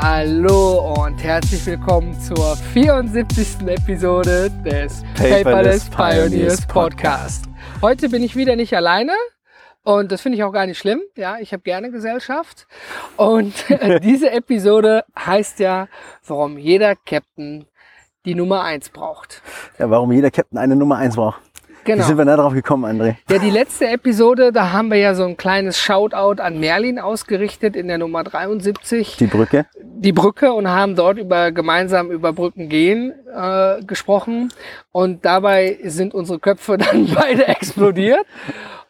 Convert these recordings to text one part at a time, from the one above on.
Hallo und herzlich willkommen zur 74. Episode des Paperless, Paperless Pioneers Pioneers Podcast. Heute bin ich wieder nicht alleine und das finde ich auch gar nicht schlimm. Ja, ich habe gerne Gesellschaft und diese Episode heißt ja, warum jeder Captain die Nummer eins braucht. Ja, warum jeder Captain eine Nummer eins braucht. Genau. Wie sind wir da drauf gekommen, André? Ja, die letzte Episode, da haben wir ja so ein kleines Shoutout an Merlin ausgerichtet in der Nummer 73. Die Brücke. die Brücke und haben dort über gemeinsam über Brücken gehen äh, gesprochen und dabei sind unsere Köpfe dann beide explodiert.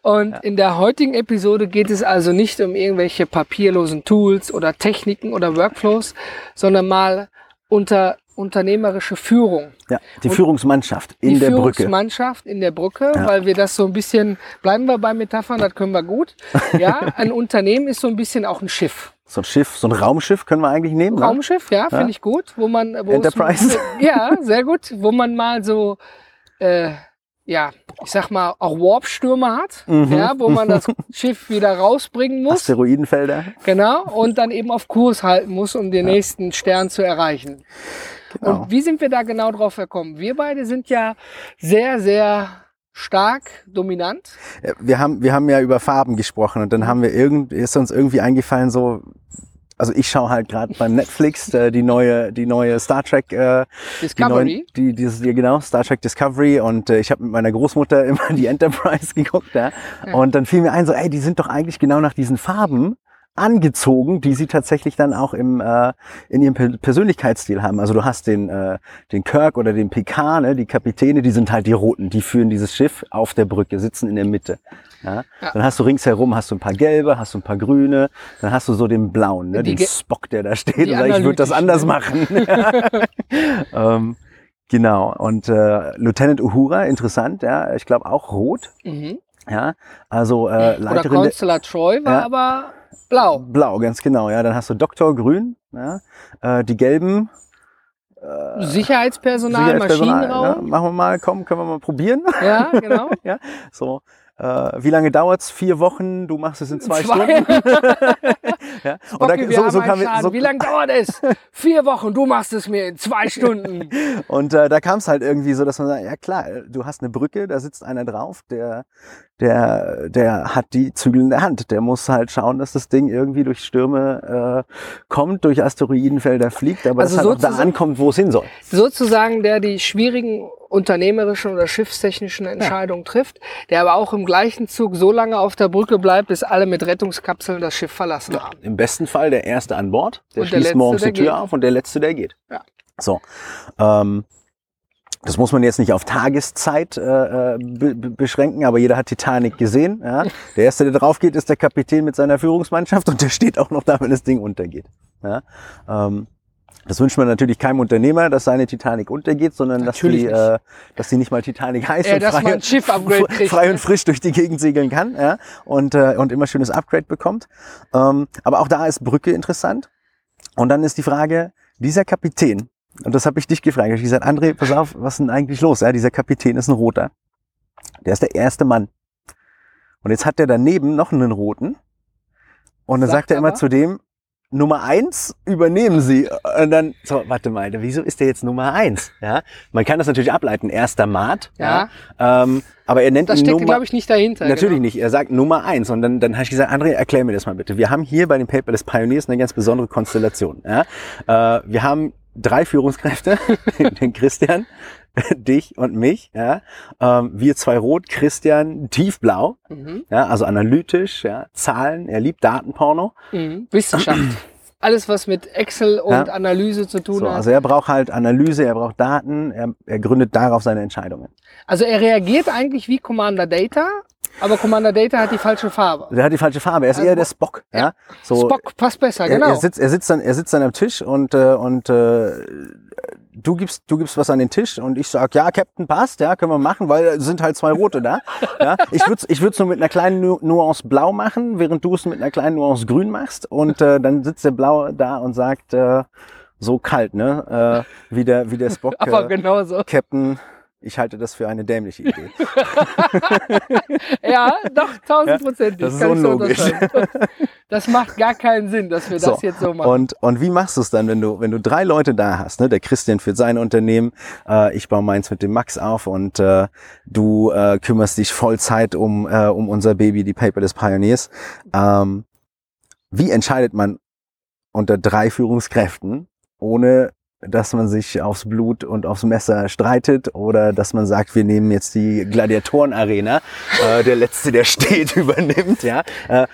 Und in der heutigen Episode geht es also nicht um irgendwelche papierlosen Tools oder Techniken oder Workflows, sondern mal unter unternehmerische Führung. Ja, die Und Führungsmannschaft in die der Brücke. Führungsmannschaft in der Brücke, Ja. weil wir das so ein bisschen, bleiben wir bei Metaphern, das können wir gut. Ja, ein Unternehmen ist so ein bisschen auch ein Schiff. So ein Schiff, so ein Raumschiff können wir eigentlich nehmen. Ne? Raumschiff, ja, finde ich gut, wo man wo es- Enterprise. ja, sehr gut, wo man mal so äh, ja, ich sag mal auch Warpstürme hat, Mhm. ja, wo man das Schiff wieder rausbringen muss, Asteroidenfelder. genau, und dann eben auf Kurs halten muss, um den nächsten Stern zu erreichen. Genau. Und wie sind wir da genau drauf gekommen? Wir beide sind ja sehr, sehr stark dominant. Ja, Wir haben, wir haben ja über Farben gesprochen und dann haben wir irgend, ist uns irgendwie eingefallen so, also ich schaue halt gerade beim Netflix äh, die neue, die neue Star Trek, äh, die, Discovery. neuen, die dieses, ja, genau Star Trek Discovery und äh, ich habe mit meiner Großmutter immer die Enterprise geguckt, ja. Und dann fiel mir ein so, ey, die sind doch eigentlich genau nach diesen Farben angezogen, die sie tatsächlich dann auch im äh, in ihrem Per- Persönlichkeitsstil haben. Also du hast den äh, den Kirk oder den Picard, ne, die Kapitäne, die sind halt die roten, die führen dieses Schiff auf der Brücke, sitzen in der Mitte. Ja? Ja. Dann hast du ringsherum hast du ein paar gelbe, hast du ein paar grüne, dann hast du so den blauen, ne, Die den Spock, der da steht und sagt, ich würde das anders machen. ähm, genau. Und äh, Lieutenant Uhura, interessant, ja, ich glaube auch rot. Mhm. Ja, also äh, Oder Leiterin der, Consular Troy war Ja. aber blau. Blau, ganz genau. Ja, dann hast du Doktor Grün, ja, äh, die gelben Sicherheitspersonal, Sicherheitspersonal, Ja, Maschinenraum. machen wir mal, komm, können wir mal probieren. Ja, genau. ja, so. Äh, wie lange dauert's? Vier Wochen. Du machst es in zwei, Zwei. Stunden. ja. Und Okay, da, wir so, so kam, Schaden. so, Wie lange dauert es? Vier Wochen, du machst es mir in zwei Stunden. Und äh, da kam es halt irgendwie so, dass man sagt, ja klar, du hast eine Brücke, da sitzt einer drauf, der, der, der hat die Zügel in der Hand. Der muss halt schauen, dass das Ding irgendwie durch Stürme äh, kommt, durch Asteroidenfelder fliegt, aber Also das halt auch da ankommt, wo es hin soll. Sozusagen, der die schwierigen unternehmerischen oder schiffstechnischen Entscheidungen trifft, der aber auch im gleichen Zug so lange auf der Brücke bleibt, bis alle mit Rettungskapseln das Schiff verlassen haben. Im besten Fall der Erste an Bord, der Und der schließt Letzte, morgens der die Tür geht. auf und der Letzte, der geht. Ja. So. Ähm, das muss man jetzt nicht auf Tageszeit äh, äh, be be- beschränken, aber jeder hat Titanic gesehen. Ja? Der Erste, der drauf geht, ist der Kapitän mit seiner Führungsmannschaft und der steht auch noch da, wenn das Ding untergeht. Ja? Ähm, das wünscht man natürlich keinem Unternehmer, dass seine Titanic untergeht, sondern dass Natürlich nicht. äh, dass die nicht mal Titanic heißt Ja, und dass man frei, ein Schiff-Upgrade kriegt, frei ne? und frisch durch die Gegend segeln kann ja? und, äh, und immer schönes Upgrade bekommt. Ähm, aber auch da ist Brücke interessant. Und dann ist die Frage, dieser Kapitän, und das habe ich dich gefragt, ich hab gesagt, André, pass auf, was ist denn eigentlich los? Ja, dieser Kapitän ist ein Roter. Der ist der erste Mann. Und jetzt hat der daneben noch einen Roten. Und dann Sagt sagt er immer aber- zu dem, Nummer eins übernehmen Sie. Und dann, so, warte mal, wieso ist der jetzt Nummer eins? Ja, man kann das natürlich ableiten, erster Maat. Ja. ähm, aber er nennt Das steckt, glaube ich, nicht dahinter. Natürlich genau. nicht. Er sagt Nummer eins. Und dann, dann habe ich gesagt, André, erklär mir das mal bitte. Wir haben hier bei den Paperless Pioneers eine ganz besondere Konstellation. Ja? Äh, wir haben drei Führungskräfte, den Christian, dich und mich. Ja? Ähm, wir zwei rot, Christian tiefblau. Mhm. Ja? Also analytisch, ja? Zahlen. Er liebt Datenporno. Mhm. Wissenschaft. Alles, was mit Excel und Ja. Analyse zu tun So, hat. also er braucht halt Analyse, er braucht Daten, er, er gründet darauf seine Entscheidungen. Also er reagiert eigentlich wie Commander Data, aber Commander Data hat die falsche Farbe. Der hat die falsche Farbe. Er ist Also- eher der Spock. Ja? Ja. So, Spock passt besser, er, genau. er, sitzt, er, sitzt dann, er sitzt dann am Tisch und, äh, und äh, du gibst, du gibst was an den Tisch und ich sag, ja, Captain passt, ja, können wir machen, weil es sind halt zwei rote da. Ja, ich würde ich würd's nur mit einer kleinen Nu- Nuance blau machen, während du es mit einer kleinen Nuance grün machst und äh, dann sitzt der Blau da und sagt, äh, so kalt, ne, äh, wie der, wie der Spock, Aber äh, genau so. Captain, ich halte das für eine dämliche Idee. Ja, doch, tausendprozentig. das ist kann ich so unlogisch. unterschreiben. Das macht gar keinen Sinn, dass wir das So, jetzt so machen. Und, und wie machst du es dann, wenn du, wenn du drei Leute da hast? Ne? Der Christian führt sein Unternehmen, äh, ich baue meins mit dem Max auf und äh, du äh, kümmerst dich Vollzeit um, äh, um unser Baby, die Paperless Pioneers. Ähm, wie entscheidet man unter drei Führungskräften, ohne dass man sich aufs Blut und aufs Messer streitet oder dass man sagt, wir nehmen jetzt die Gladiatorenarena, äh, der Letzte, der steht, übernimmt, ja. Äh,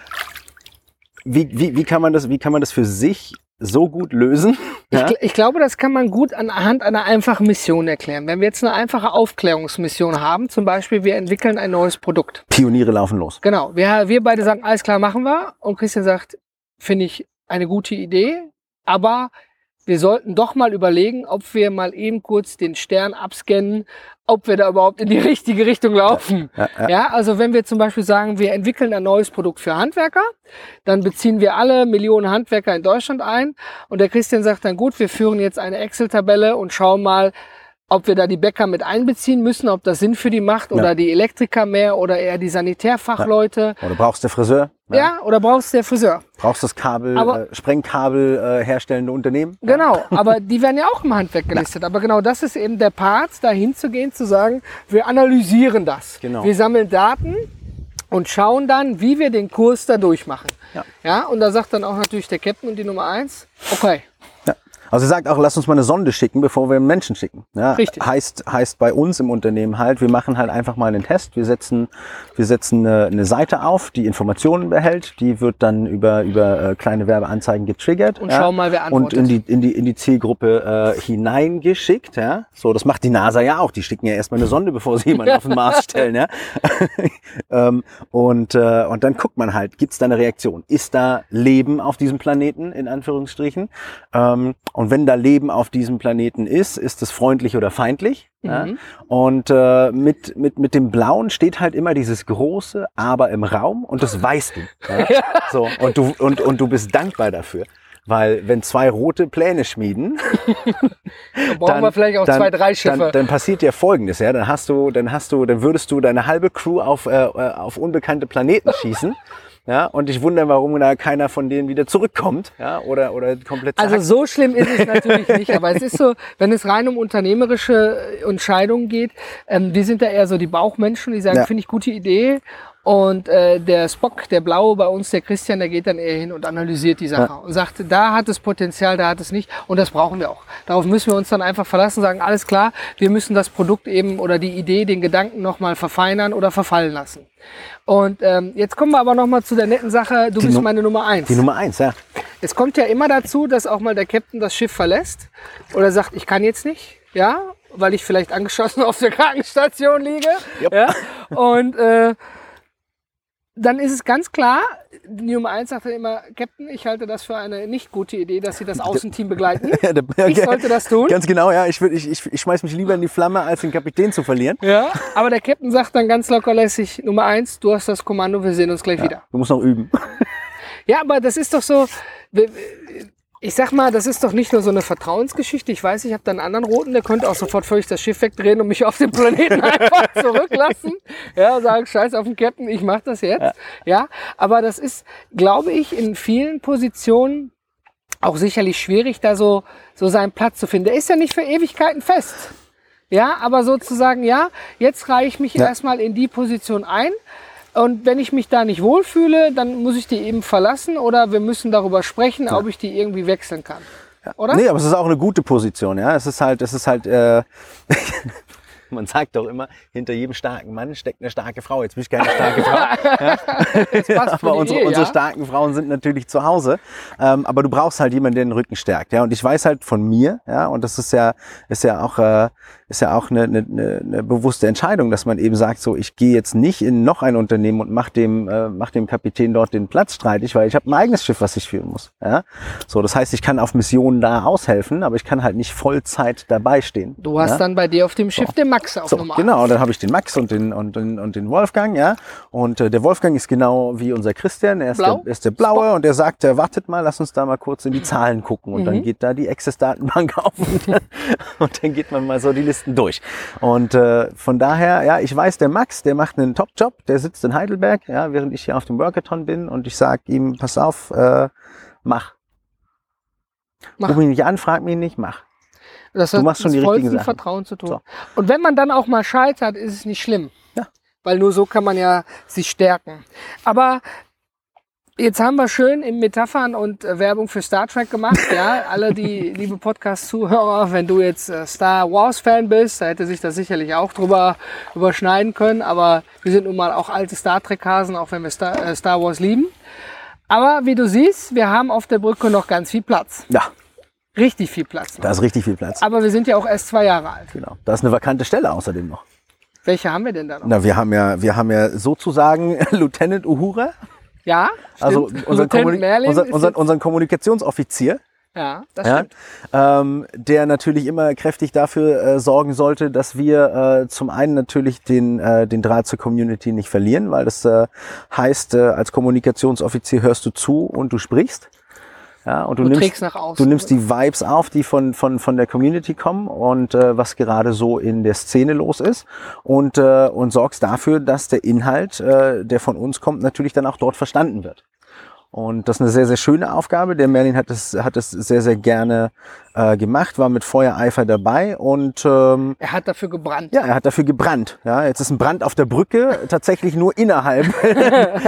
wie, wie, wie, kann man das, wie kann man das für sich so gut lösen? Ich, Ja? gl- ich glaube, das kann man gut anhand einer einfachen Mission erklären. Wenn wir jetzt eine einfache Aufklärungsmission haben, zum Beispiel, wir entwickeln ein neues Produkt. Pioniere laufen los. Genau, wir, wir beide sagen, alles klar, machen wir. Und Christian sagt, finde ich eine gute Idee, aber wir sollten doch mal überlegen, ob wir mal eben kurz den Stern abscannen, ob wir da überhaupt in die richtige Richtung laufen. Ja, ja. Ja, also wenn wir zum Beispiel sagen, wir entwickeln ein neues Produkt für Handwerker, dann beziehen wir alle Millionen Handwerker in Deutschland ein und der Christian sagt dann, gut, wir führen jetzt eine Excel-Tabelle und schauen mal, ob wir da die Bäcker mit einbeziehen müssen, ob das Sinn für die macht oder die Elektriker mehr oder eher die Sanitärfachleute. Oder brauchst du Friseur? Ja, oder brauchst du der Friseur? Brauchst das Kabel, Aber- äh, Sprengkabel äh, herstellende Unternehmen? Genau, aber die werden ja auch im Handwerk gelistet. Aber genau das ist eben der Part, dahin zu gehen, zu sagen, wir analysieren das. Genau. Wir sammeln Daten und schauen dann, wie wir den Kurs da durchmachen. Ja. ja, und da sagt dann auch natürlich der Captain und die Nummer eins, okay, Ja. Also er sagt auch, lass uns mal eine Sonde schicken, bevor wir einen Menschen schicken. Ja, Richtig. Heißt, heißt bei uns im Unternehmen halt, wir machen halt einfach mal einen Test. Wir setzen, wir setzen eine, eine Seite auf, die Informationen behält. Die wird dann über, über äh, kleine Werbeanzeigen getriggert. Und schauen mal, wer Und antwortet. in die, in die, in die Zielgruppe äh, hineingeschickt. Ja? So, das macht die NASA ja auch. Die schicken ja erstmal eine Sonde, bevor sie jemanden auf den Mars stellen. Ja? ähm, und, äh, und dann guckt man halt, gibt's da eine Reaktion? Ist da Leben auf diesem Planeten, in Anführungsstrichen? Ähm, und wenn da Leben auf diesem Planeten ist, ist es freundlich oder feindlich? Ja? Mhm. Und äh, mit, mit, mit dem Blauen steht halt immer dieses große Aber im Raum und das weißt du. Ja? So, und, du und, und du bist dankbar dafür. Weil wenn zwei rote Pläne schmieden, da brauchen wir vielleicht auch zwei, drei Schiffe. dann, dann passiert ja Folgendes, ja, dann hast du, dann hast du, dann würdest du deine halbe Crew auf, äh, auf unbekannte Planeten schießen, ja, und dich wundern, warum da keiner von denen wieder zurückkommt, ja, oder oder komplett Also so schlimm ist es natürlich nicht, aber es ist so, wenn es rein um unternehmerische Entscheidungen geht, ähm, wir sind da eher so die Bauchmenschen, die sagen, Ja. finde ich gute Idee. Und äh, der Spock, der Blaue bei uns, der Christian, der geht dann eher hin und analysiert die Sache und sagt, da hat es Potenzial, da hat es nicht. Und das brauchen wir auch. Darauf müssen wir uns dann einfach verlassen, sagen, alles klar, wir müssen das Produkt eben oder die Idee, den Gedanken nochmal verfeinern oder verfallen lassen. Und ähm, jetzt kommen wir aber nochmal zu der netten Sache, du bist Nu- meine Nummer eins. die Nummer eins, ja. Es kommt ja immer dazu, dass auch mal der Captain das Schiff verlässt oder sagt, ich kann jetzt nicht, ja, weil ich vielleicht angeschossen auf der Krankenstation liege. Jupp. Ja, und äh, dann ist es ganz klar, die Nummer eins sagt dann immer, Captain, ich halte das für eine nicht gute Idee, dass Sie das Außenteam begleiten. Ja, der- Ich sollte das tun. Ganz genau, ja. Ich, ich, ich, ich schmeiß mich lieber in die Flamme, als den Kapitän zu verlieren. Ja, aber der Captain sagt dann ganz lockerlässig, Nummer eins, du hast das Kommando, wir sehen uns gleich wieder. Du musst noch üben. Ja, aber das ist doch so, ich sag mal, das ist doch nicht nur so eine Vertrauensgeschichte. Ich weiß, ich habe da einen anderen Roten, der könnte auch sofort völlig das Schiff wegdrehen und mich auf den Planeten einfach zurücklassen. Ja, sagen, scheiß auf den Captain, ich mach das jetzt. Ja, aber das ist, glaube ich, in vielen Positionen auch sicherlich schwierig, da so, so seinen Platz zu finden. Der ist ja nicht für Ewigkeiten fest. Ja, aber sozusagen, ja, jetzt reihe ich mich Ja. erstmal in die Position ein. Und wenn ich mich da nicht wohlfühle, dann muss ich die eben verlassen oder wir müssen darüber sprechen, ob ich die irgendwie wechseln kann. Oder? Nee, aber es ist auch eine gute Position, ja. Es ist halt, es ist halt, äh, man sagt doch immer, hinter jedem starken Mann steckt eine starke Frau. Jetzt bin ich keine starke Frau. ja? aber unsere, Ehe, unsere ja? starken Frauen sind natürlich zu Hause. Ähm, aber du brauchst halt jemanden, der den Rücken stärkt. Ja? Und ich weiß halt von mir, ja, und das ist ja, ist ja auch, äh, ist ja auch eine, eine, eine bewusste Entscheidung, dass man eben sagt, so ich gehe jetzt nicht in noch ein Unternehmen und mach dem, äh, mach dem Kapitän dort den Platz streitig, weil ich habe ein eigenes Schiff, was ich führen muss. Ja? So, das heißt, ich kann auf Missionen da aushelfen, aber ich kann halt nicht Vollzeit dabei stehen. Du hast ja? dann bei dir auf dem Schiff den Max auf So, Nummer genau, dann habe ich den Max und den, und, den, und den Wolfgang, ja. Und äh, der Wolfgang ist genau wie unser Christian, er ist, Blau? der, ist der Blaue und der sagt, äh, wartet mal, lass uns da mal kurz in die Zahlen gucken. Und Mhm. dann geht da die Access-Datenbank auf und dann, und dann geht man mal so die Listen durch. Und äh, von daher, ja, ich weiß, der Max, der macht einen Top-Job, der sitzt in Heidelberg, ja, während ich hier auf dem Workathon bin und ich sag ihm, pass auf, äh, mach. Mach. Ruf mich nicht an, frag mich nicht, mach. Das Du hat machst schon die richtigen Sachen. Vertrauen zu tun. So. Und wenn man dann auch mal scheitert, ist es nicht schlimm. Ja. Weil nur so kann man ja sich stärken. Aber jetzt haben wir schön in Metaphern und äh, Werbung für Star Trek gemacht. Ja, alle die liebe Podcast-Zuhörer, wenn du jetzt äh, Star Wars-Fan bist, da hätte sich das sicherlich auch drüber überschneiden können. Aber wir sind nun mal auch alte Star Trek-Hasen, auch wenn wir Star, äh, Star Wars lieben. Aber wie du siehst, wir haben auf der Brücke noch ganz viel Platz. Ja, Richtig viel Platz. Noch. da ist richtig viel Platz. Aber wir sind ja auch erst zwei Jahre alt. Genau. Da ist eine vakante Stelle außerdem noch. Welche haben wir denn da noch? Na, wir haben ja, wir haben ja sozusagen Lieutenant Uhura, Ja, also unseren, Kommuni Merlin unseren, unseren Kommunikationsoffizier, Ja, das ja, stimmt. ähm, der natürlich immer kräftig dafür äh, sorgen sollte, dass wir äh, zum einen natürlich den, äh, den Draht zur Community nicht verlieren, weil das äh, heißt, äh, als Kommunikationsoffizier hörst du zu und du sprichst. Ja, und du, Du nimmst. Du nimmst die Vibes auf, die von, von, von der Community kommen und äh, was gerade so in der Szene los ist und, äh, und sorgst dafür, dass der Inhalt, äh, der von uns kommt, natürlich dann auch dort verstanden wird. Und das ist eine sehr, sehr schöne Aufgabe. Der Merlin hat es, hat es sehr, sehr gerne äh, gemacht, war mit Feuereifer dabei und ähm, Er hat dafür gebrannt. ja, er hat dafür gebrannt. Ja, jetzt ist ein Brand auf der Brücke tatsächlich nur innerhalb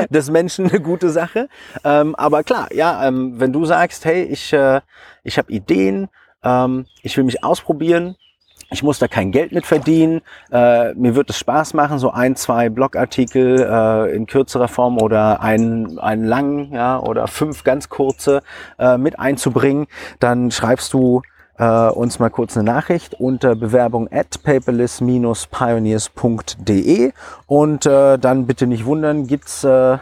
des Menschen eine gute Sache. Ähm, aber klar, ja, ähm, wenn du sagst, hey, ich, äh, ich habe Ideen, ähm, ich will mich ausprobieren, ich muss da kein Geld mit verdienen, äh, mir wird es Spaß machen, so ein, zwei Blogartikel äh, in kürzerer Form oder einen, einen langen, ja, oder fünf ganz kurze äh, mit einzubringen, dann schreibst du äh, uns mal kurz eine Nachricht unter Bewerbung at paperless-pioneers.de und äh, dann bitte nicht wundern, gibt's äh,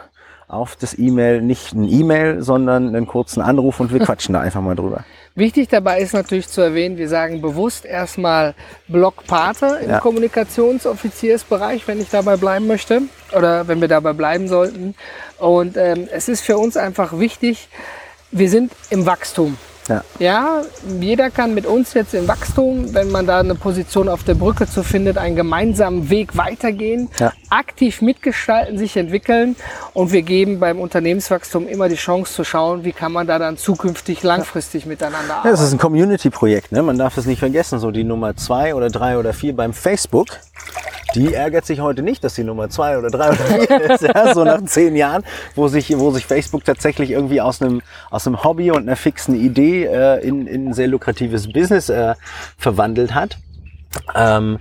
auf das E-Mail nicht ein E-Mail, sondern einen kurzen Anruf und wir quatschen da einfach mal drüber. Wichtig dabei ist natürlich zu erwähnen, wir sagen bewusst erstmal Blockpate im Ja. Kommunikationsoffiziersbereich, wenn ich dabei bleiben möchte oder wenn wir dabei bleiben sollten. Und ähm, es ist für uns einfach wichtig, wir sind im Wachstum. Ja. Ja, jeder kann mit uns jetzt im Wachstum, wenn man da eine Position auf der Brücke zu findet, einen gemeinsamen Weg weitergehen, Ja. aktiv mitgestalten, sich entwickeln und wir geben beim Unternehmenswachstum immer die Chance zu schauen, wie kann man da dann zukünftig langfristig miteinander Ja, arbeiten. das ist ein Community-Projekt, ne? Man darf es nicht vergessen. So die Nummer zwei oder drei oder vier beim Facebook, die ärgert sich heute nicht, dass die Nummer zwei oder drei oder vier ist. Ja? So nach zehn Jahren, wo sich, wo sich Facebook tatsächlich irgendwie aus einem, aus einem Hobby und einer fixen Idee äh, in, in ein sehr lukratives Business äh, verwandelt hat. Ähm,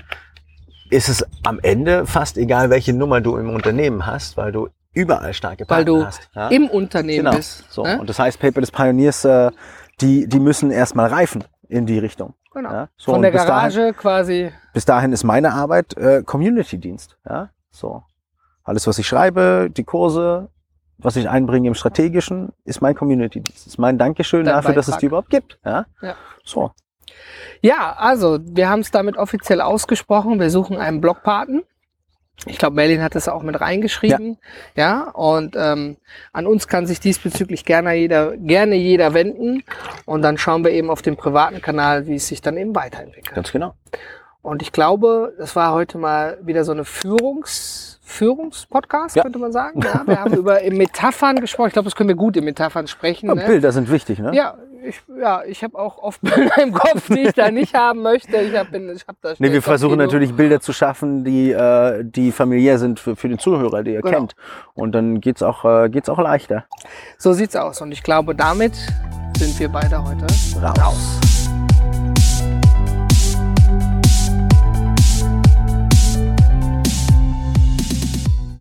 ist es am Ende fast egal, welche Nummer du im Unternehmen hast, weil du überall starke weil Partner du hast. Ja? im Unternehmen Genau. bist. So. ne? Und das heißt, Paperless Pioneers, äh, die, die müssen erstmal reifen in die Richtung. Genau. Ja, so, Von der bis dahin- Garage quasi. Bis dahin ist meine Arbeit äh, Community-Dienst. Ja? So. Alles, was ich schreibe, die Kurse, was ich einbringe im Strategischen, ist mein Community-Dienst. Ist mein Dankeschön Dein dafür, dass es Beitrag. die überhaupt gibt. Ja? Ja. So. Ja, also wir haben es damit offiziell ausgesprochen. Wir suchen einen Blockpaten. Ich glaube, Merlin hat das auch mit reingeschrieben. Ja, und ähm, an uns kann sich diesbezüglich gerne jeder, gerne jeder wenden. Und dann schauen wir eben auf dem privaten Kanal, wie es sich dann eben weiterentwickelt. Ganz genau. Und ich glaube, das war heute mal wieder so eine Führungs Führungspodcast, Ja. könnte man sagen. Ja, wir haben über Metaphern gesprochen. Ich glaube, das können wir gut in Metaphern sprechen. Ja, ne? Bilder sind wichtig, ne? Ja, ich, ja, ich habe auch oft Bilder im Kopf, die ich da nicht haben möchte. Ich habe ich hab da Nee, wir versuchen natürlich Bilder zu schaffen, die, äh, die familiär sind für, für den Zuhörer, die er Genau. kennt. Und dann geht's auch, äh, geht's auch leichter. So sieht's aus. Und ich glaube, damit sind wir beide heute Raus.